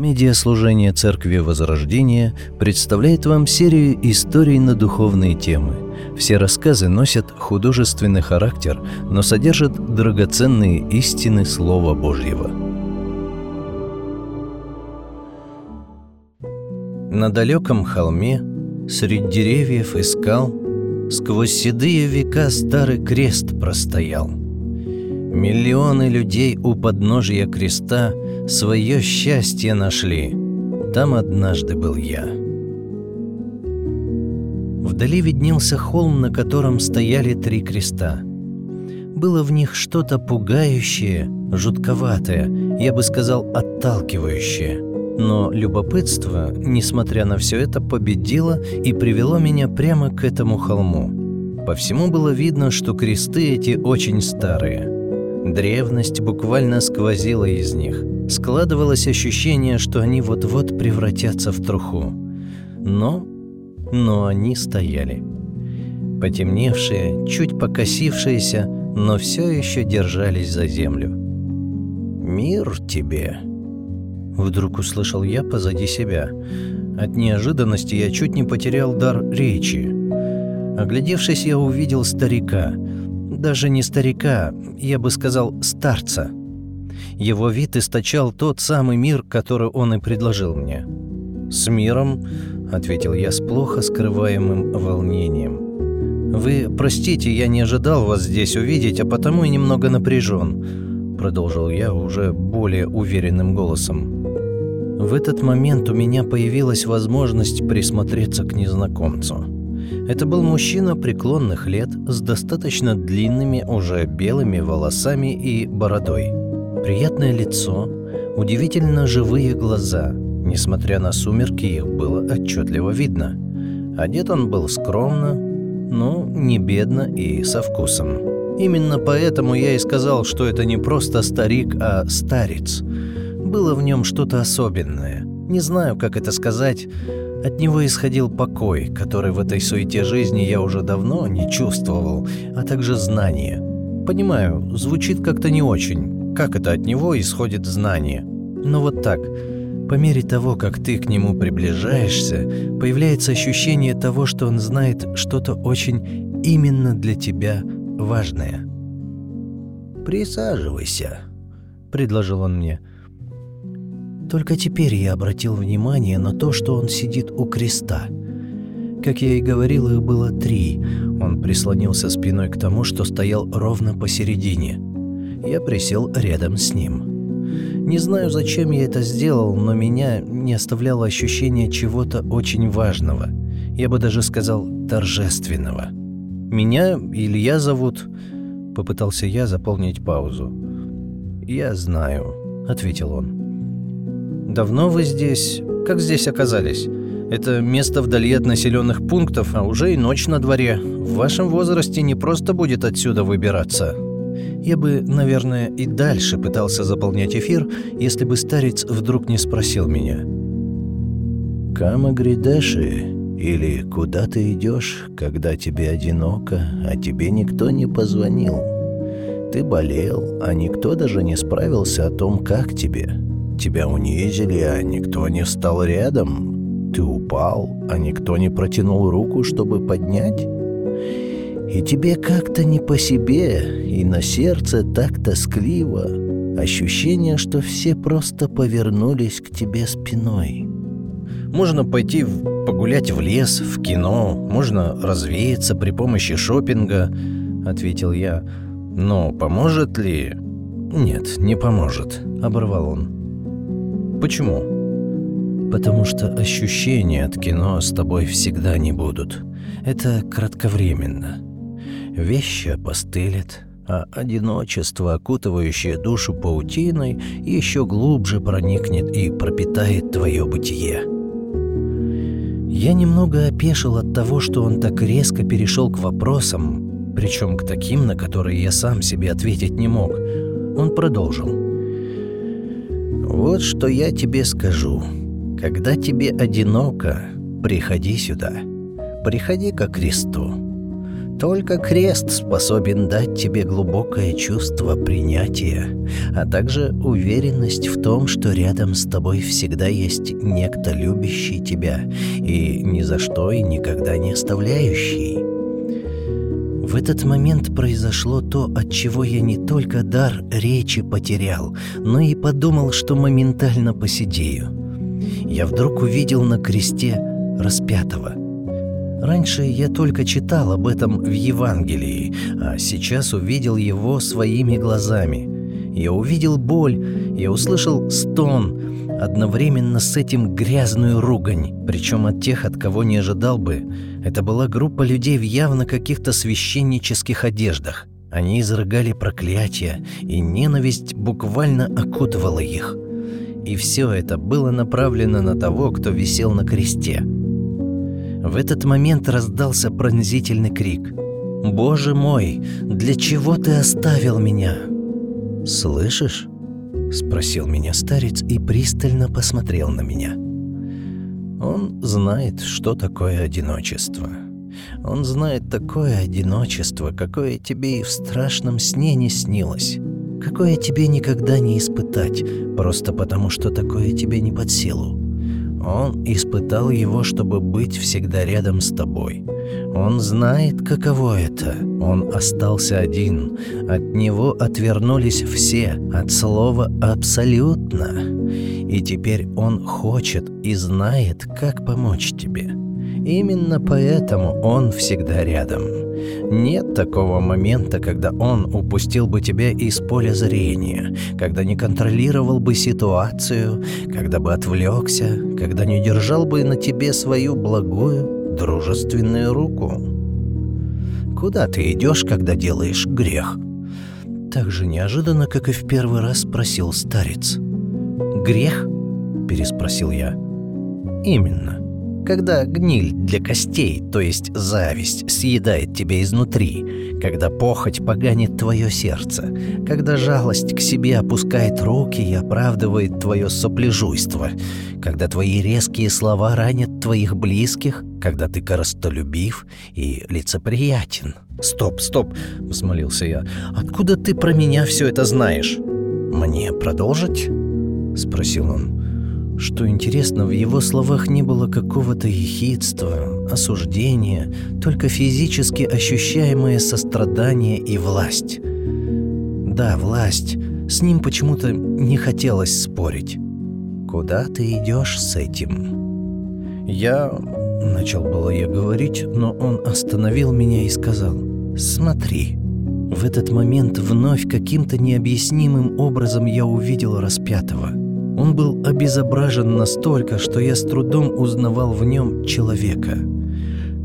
Медиаслужение Церкви Возрождения представляет вам серию историй на духовные темы. Все рассказы носят художественный характер, но содержат драгоценные истины Слова Божьего. На далеком холме, среди деревьев и скал, сквозь седые века старый крест простоял. Миллионы людей у подножия креста – свое счастье нашли. Там однажды был я. Вдали виднелся холм, на котором стояли три креста. Было в них что-то пугающее, жутковатое, я бы сказал, отталкивающее. Но любопытство, несмотря на все это, победило и привело меня прямо к этому холму. По всему было видно, что кресты эти очень старые. Древность буквально сквозила из них – Складывалось ощущение, что они вот-вот превратятся в труху. Но... но они стояли. Потемневшие, чуть покосившиеся, но все еще держались за землю. «Мир тебе!» Вдруг услышал я позади себя. От неожиданности я чуть не потерял дар речи. Оглядевшись, я увидел старика. Даже не старика, я бы сказал старца – его вид источал тот самый мир, который он и предложил мне. «С миром», — ответил я с плохо скрываемым волнением. «Вы простите, я не ожидал вас здесь увидеть, а потому и немного напряжен», — продолжил я уже более уверенным голосом. В этот момент у меня появилась возможность присмотреться к незнакомцу. Это был мужчина преклонных лет с достаточно длинными уже белыми волосами и бородой. Приятное лицо, удивительно живые глаза. Несмотря на сумерки, их было отчетливо видно. Одет он был скромно, но не бедно и со вкусом. Именно поэтому я и сказал, что это не просто старик, а старец. Было в нем что-то особенное. Не знаю, как это сказать. От него исходил покой, который в этой суете жизни я уже давно не чувствовал, а также знание. Понимаю, звучит как-то не очень, как это от него исходит знание. Но вот так, по мере того, как ты к нему приближаешься, появляется ощущение того, что он знает что-то очень именно для тебя важное. «Присаживайся», — предложил он мне. Только теперь я обратил внимание на то, что он сидит у креста. Как я и говорил, их было три. Он прислонился спиной к тому, что стоял ровно посередине — я присел рядом с ним. Не знаю, зачем я это сделал, но меня не оставляло ощущение чего-то очень важного. Я бы даже сказал торжественного. «Меня Илья зовут...» — попытался я заполнить паузу. «Я знаю», — ответил он. «Давно вы здесь? Как здесь оказались? Это место вдали от населенных пунктов, а уже и ночь на дворе. В вашем возрасте не просто будет отсюда выбираться. Я бы, наверное, и дальше пытался заполнять эфир, если бы старец вдруг не спросил меня. «Кама гридеши?» Или «Куда ты идешь, когда тебе одиноко, а тебе никто не позвонил?» Ты болел, а никто даже не справился о том, как тебе. Тебя унизили, а никто не встал рядом. Ты упал, а никто не протянул руку, чтобы поднять. И тебе как-то не по себе, и на сердце так тоскливо. Ощущение, что все просто повернулись к тебе спиной. Можно пойти погулять в лес, в кино, можно развеяться при помощи шопинга, ответил я. Но поможет ли? Нет, не поможет, оборвал он. Почему? Потому что ощущения от кино с тобой всегда не будут. Это кратковременно вещи опостылят, а одиночество, окутывающее душу паутиной, еще глубже проникнет и пропитает твое бытие. Я немного опешил от того, что он так резко перешел к вопросам, причем к таким, на которые я сам себе ответить не мог. Он продолжил. «Вот что я тебе скажу. Когда тебе одиноко, приходи сюда. Приходи ко кресту. Только крест способен дать тебе глубокое чувство принятия, а также уверенность в том, что рядом с тобой всегда есть некто любящий тебя и ни за что и никогда не оставляющий. В этот момент произошло то, от чего я не только дар речи потерял, но и подумал, что моментально посидею. Я вдруг увидел на кресте распятого. Раньше я только читал об этом в Евангелии, а сейчас увидел его своими глазами. Я увидел боль, я услышал стон, одновременно с этим грязную ругань, причем от тех, от кого не ожидал бы. Это была группа людей в явно каких-то священнических одеждах. Они изрыгали проклятия, и ненависть буквально окутывала их. И все это было направлено на того, кто висел на кресте. В этот момент раздался пронзительный крик. «Боже мой, для чего ты оставил меня?» «Слышишь?» — спросил меня старец и пристально посмотрел на меня. Он знает, что такое одиночество. Он знает такое одиночество, какое тебе и в страшном сне не снилось, какое тебе никогда не испытать, просто потому что такое тебе не под силу. Он испытал его, чтобы быть всегда рядом с тобой. Он знает, каково это. Он остался один. От него отвернулись все, от слова «абсолютно». И теперь он хочет и знает, как помочь тебе. Именно поэтому он всегда рядом. Нет такого момента, когда он упустил бы тебя из поля зрения, когда не контролировал бы ситуацию, когда бы отвлекся, когда не держал бы на тебе свою благую, дружественную руку. Куда ты идешь, когда делаешь грех? Так же неожиданно, как и в первый раз спросил старец. «Грех?» – переспросил я. «Именно когда гниль для костей, то есть зависть, съедает тебя изнутри, когда похоть поганит твое сердце, когда жалость к себе опускает руки и оправдывает твое сопляжуйство, когда твои резкие слова ранят твоих близких, когда ты коростолюбив и лицеприятен. «Стоп, стоп!» — взмолился я. «Откуда ты про меня все это знаешь?» «Мне продолжить?» — спросил он. Что интересно, в его словах не было какого-то ехидства, осуждения, только физически ощущаемое сострадание и власть. Да, власть. С ним почему-то не хотелось спорить. Куда ты идешь с этим? Я... Начал было я говорить, но он остановил меня и сказал «Смотри». В этот момент вновь каким-то необъяснимым образом я увидел распятого – он был обезображен настолько, что я с трудом узнавал в нем человека.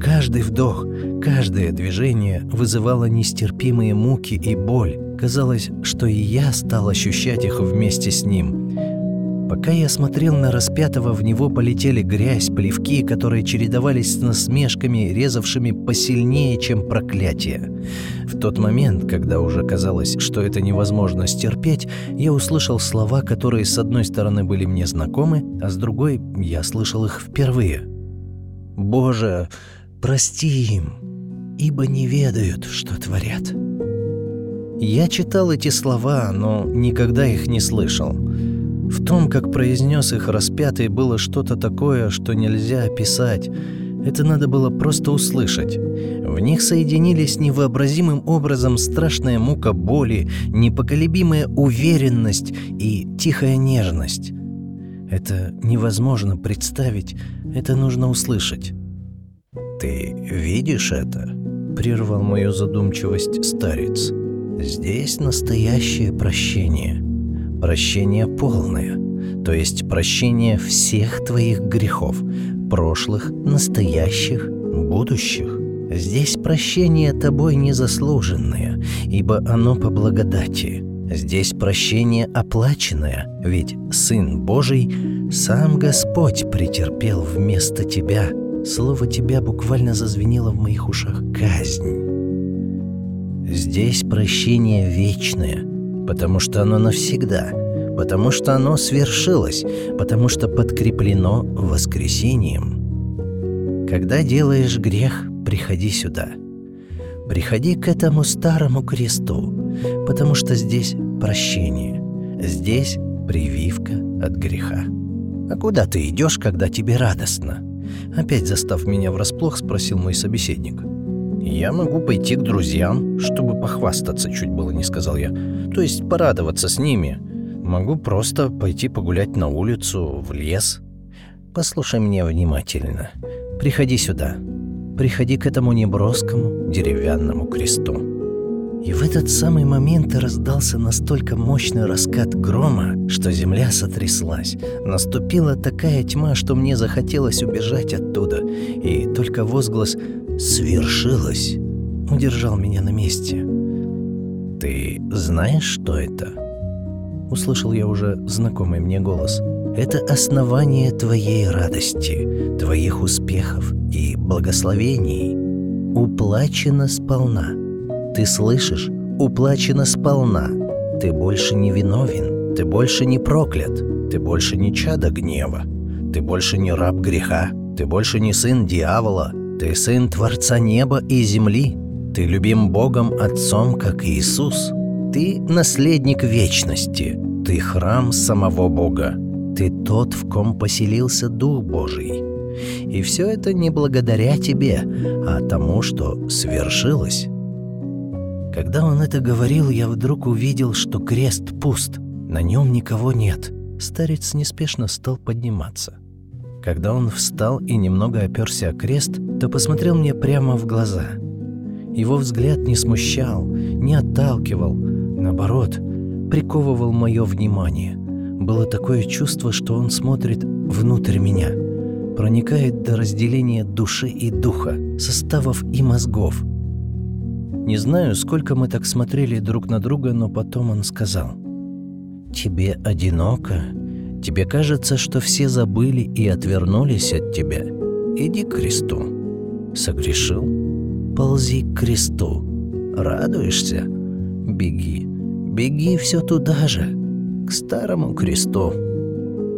Каждый вдох, каждое движение вызывало нестерпимые муки и боль. Казалось, что и я стал ощущать их вместе с ним. Пока я смотрел на распятого, в него полетели грязь, плевки, которые чередовались с насмешками, резавшими посильнее, чем проклятие. В тот момент, когда уже казалось, что это невозможно стерпеть, я услышал слова, которые с одной стороны были мне знакомы, а с другой я слышал их впервые. «Боже, прости им, ибо не ведают, что творят». Я читал эти слова, но никогда их не слышал. В том, как произнес их распятый, было что-то такое, что нельзя описать. Это надо было просто услышать. В них соединились невообразимым образом страшная мука боли, непоколебимая уверенность и тихая нежность. Это невозможно представить, это нужно услышать. «Ты видишь это?» — прервал мою задумчивость старец. «Здесь настоящее прощение» прощение полное, то есть прощение всех твоих грехов, прошлых, настоящих, будущих. Здесь прощение тобой незаслуженное, ибо оно по благодати. Здесь прощение оплаченное, ведь Сын Божий, сам Господь претерпел вместо тебя. Слово тебя буквально зазвенело в моих ушах казнь. Здесь прощение вечное, потому что оно навсегда, потому что оно свершилось, потому что подкреплено воскресением. Когда делаешь грех, приходи сюда. приходи к этому старому кресту, потому что здесь прощение, здесь прививка от греха. А куда ты идешь, когда тебе радостно? Опять застав меня врасплох, спросил мой собеседник. «Я могу пойти к друзьям, чтобы похвастаться, чуть было не сказал я. То есть порадоваться с ними. Могу просто пойти погулять на улицу, в лес. Послушай меня внимательно. Приходи сюда. Приходи к этому неброскому деревянному кресту». И в этот самый момент раздался настолько мощный раскат грома, что земля сотряслась. Наступила такая тьма, что мне захотелось убежать оттуда. И только возглас «свершилось» удержал меня на месте. «Ты знаешь, что это?» Услышал я уже знакомый мне голос. «Это основание твоей радости, твоих успехов и благословений. Уплачено сполна». Ты слышишь? Уплачено сполна. Ты больше не виновен. Ты больше не проклят. Ты больше не чадо гнева. Ты больше не раб греха. Ты больше не сын дьявола. Ты сын Творца неба и земли. Ты любим Богом Отцом, как Иисус. Ты наследник вечности. Ты храм самого Бога. Ты тот, в ком поселился Дух Божий. И все это не благодаря тебе, а тому, что свершилось. Когда он это говорил, я вдруг увидел, что крест пуст, на нем никого нет. Старец неспешно стал подниматься. Когда он встал и немного оперся о крест, то посмотрел мне прямо в глаза. Его взгляд не смущал, не отталкивал, наоборот, приковывал мое внимание. Было такое чувство, что он смотрит внутрь меня, проникает до разделения души и духа, составов и мозгов, не знаю, сколько мы так смотрели друг на друга, но потом он сказал. «Тебе одиноко? Тебе кажется, что все забыли и отвернулись от тебя? Иди к кресту. Согрешил? Ползи к кресту. Радуешься? Беги. Беги все туда же, к старому кресту».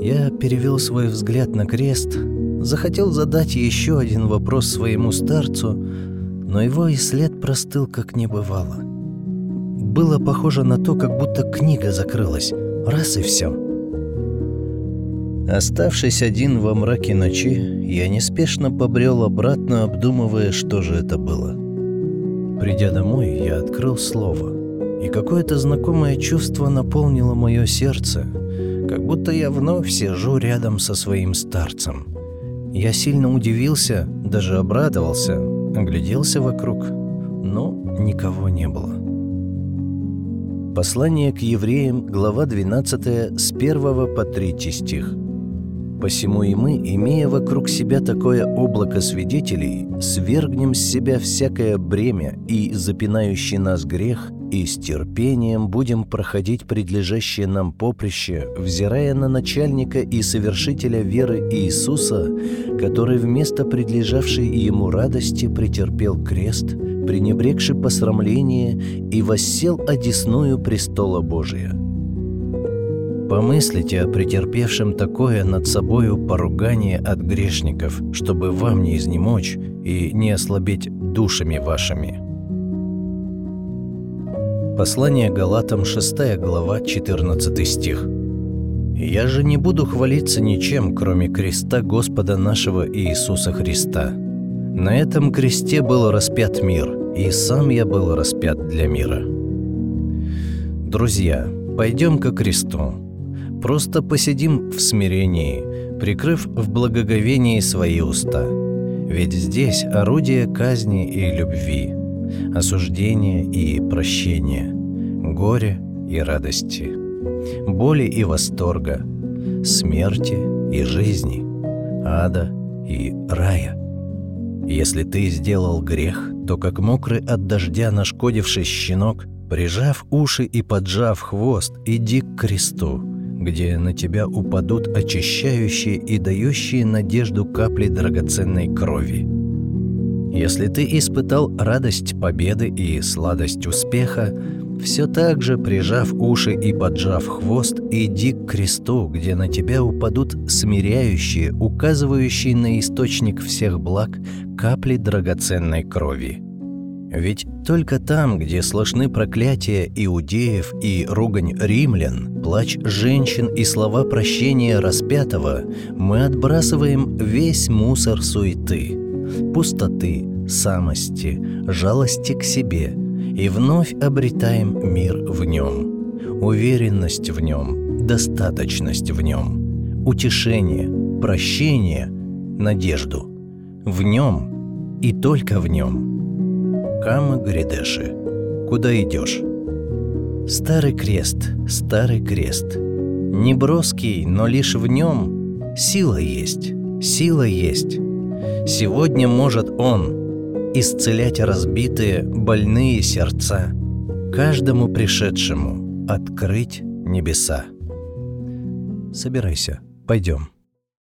Я перевел свой взгляд на крест, захотел задать еще один вопрос своему старцу, но его и след простыл, как не бывало. Было похоже на то, как будто книга закрылась. Раз и все. Оставшись один во мраке ночи, я неспешно побрел обратно, обдумывая, что же это было. Придя домой, я открыл слово, и какое-то знакомое чувство наполнило мое сердце, как будто я вновь сижу рядом со своим старцем. Я сильно удивился, даже обрадовался, Огляделся вокруг, но никого не было. Послание к евреям, глава 12, с 1 по 3 стих. «Посему и мы, имея вокруг себя такое облако свидетелей, свергнем с себя всякое бремя и запинающий нас грех, и с терпением будем проходить предлежащее нам поприще, взирая на начальника и совершителя веры Иисуса, который вместо предлежавшей ему радости претерпел крест, пренебрегши посрамление и воссел одесную престола Божия. Помыслите о претерпевшем такое над собою поругание от грешников, чтобы вам не изнемочь и не ослабеть душами вашими. Послание Галатам, 6 глава, 14 стих. «Я же не буду хвалиться ничем, кроме креста Господа нашего Иисуса Христа. На этом кресте был распят мир, и сам я был распят для мира». Друзья, пойдем ко кресту. Просто посидим в смирении, прикрыв в благоговении свои уста. Ведь здесь орудие казни и любви – осуждения и прощения, горя и радости, боли и восторга, смерти и жизни, ада и рая. Если ты сделал грех, то как мокрый от дождя нашкодивший щенок, прижав уши и поджав хвост, иди к кресту, где на тебя упадут очищающие и дающие надежду капли драгоценной крови – если ты испытал радость победы и сладость успеха, все так же, прижав уши и поджав хвост, иди к кресту, где на тебя упадут смиряющие, указывающие на источник всех благ капли драгоценной крови. Ведь только там, где слышны проклятия иудеев и ругань римлян, плач женщин и слова прощения распятого, мы отбрасываем весь мусор суеты, пустоты, самости, жалости к себе и вновь обретаем мир в нем, уверенность в нем, достаточность в нем, утешение, прощение, надежду. В нем и только в нем – Кама Гридеши. Куда идешь? Старый крест, старый крест. Не броский, но лишь в нем сила есть, сила есть. Сегодня может он исцелять разбитые, больные сердца, каждому пришедшему открыть небеса. Собирайся, пойдем.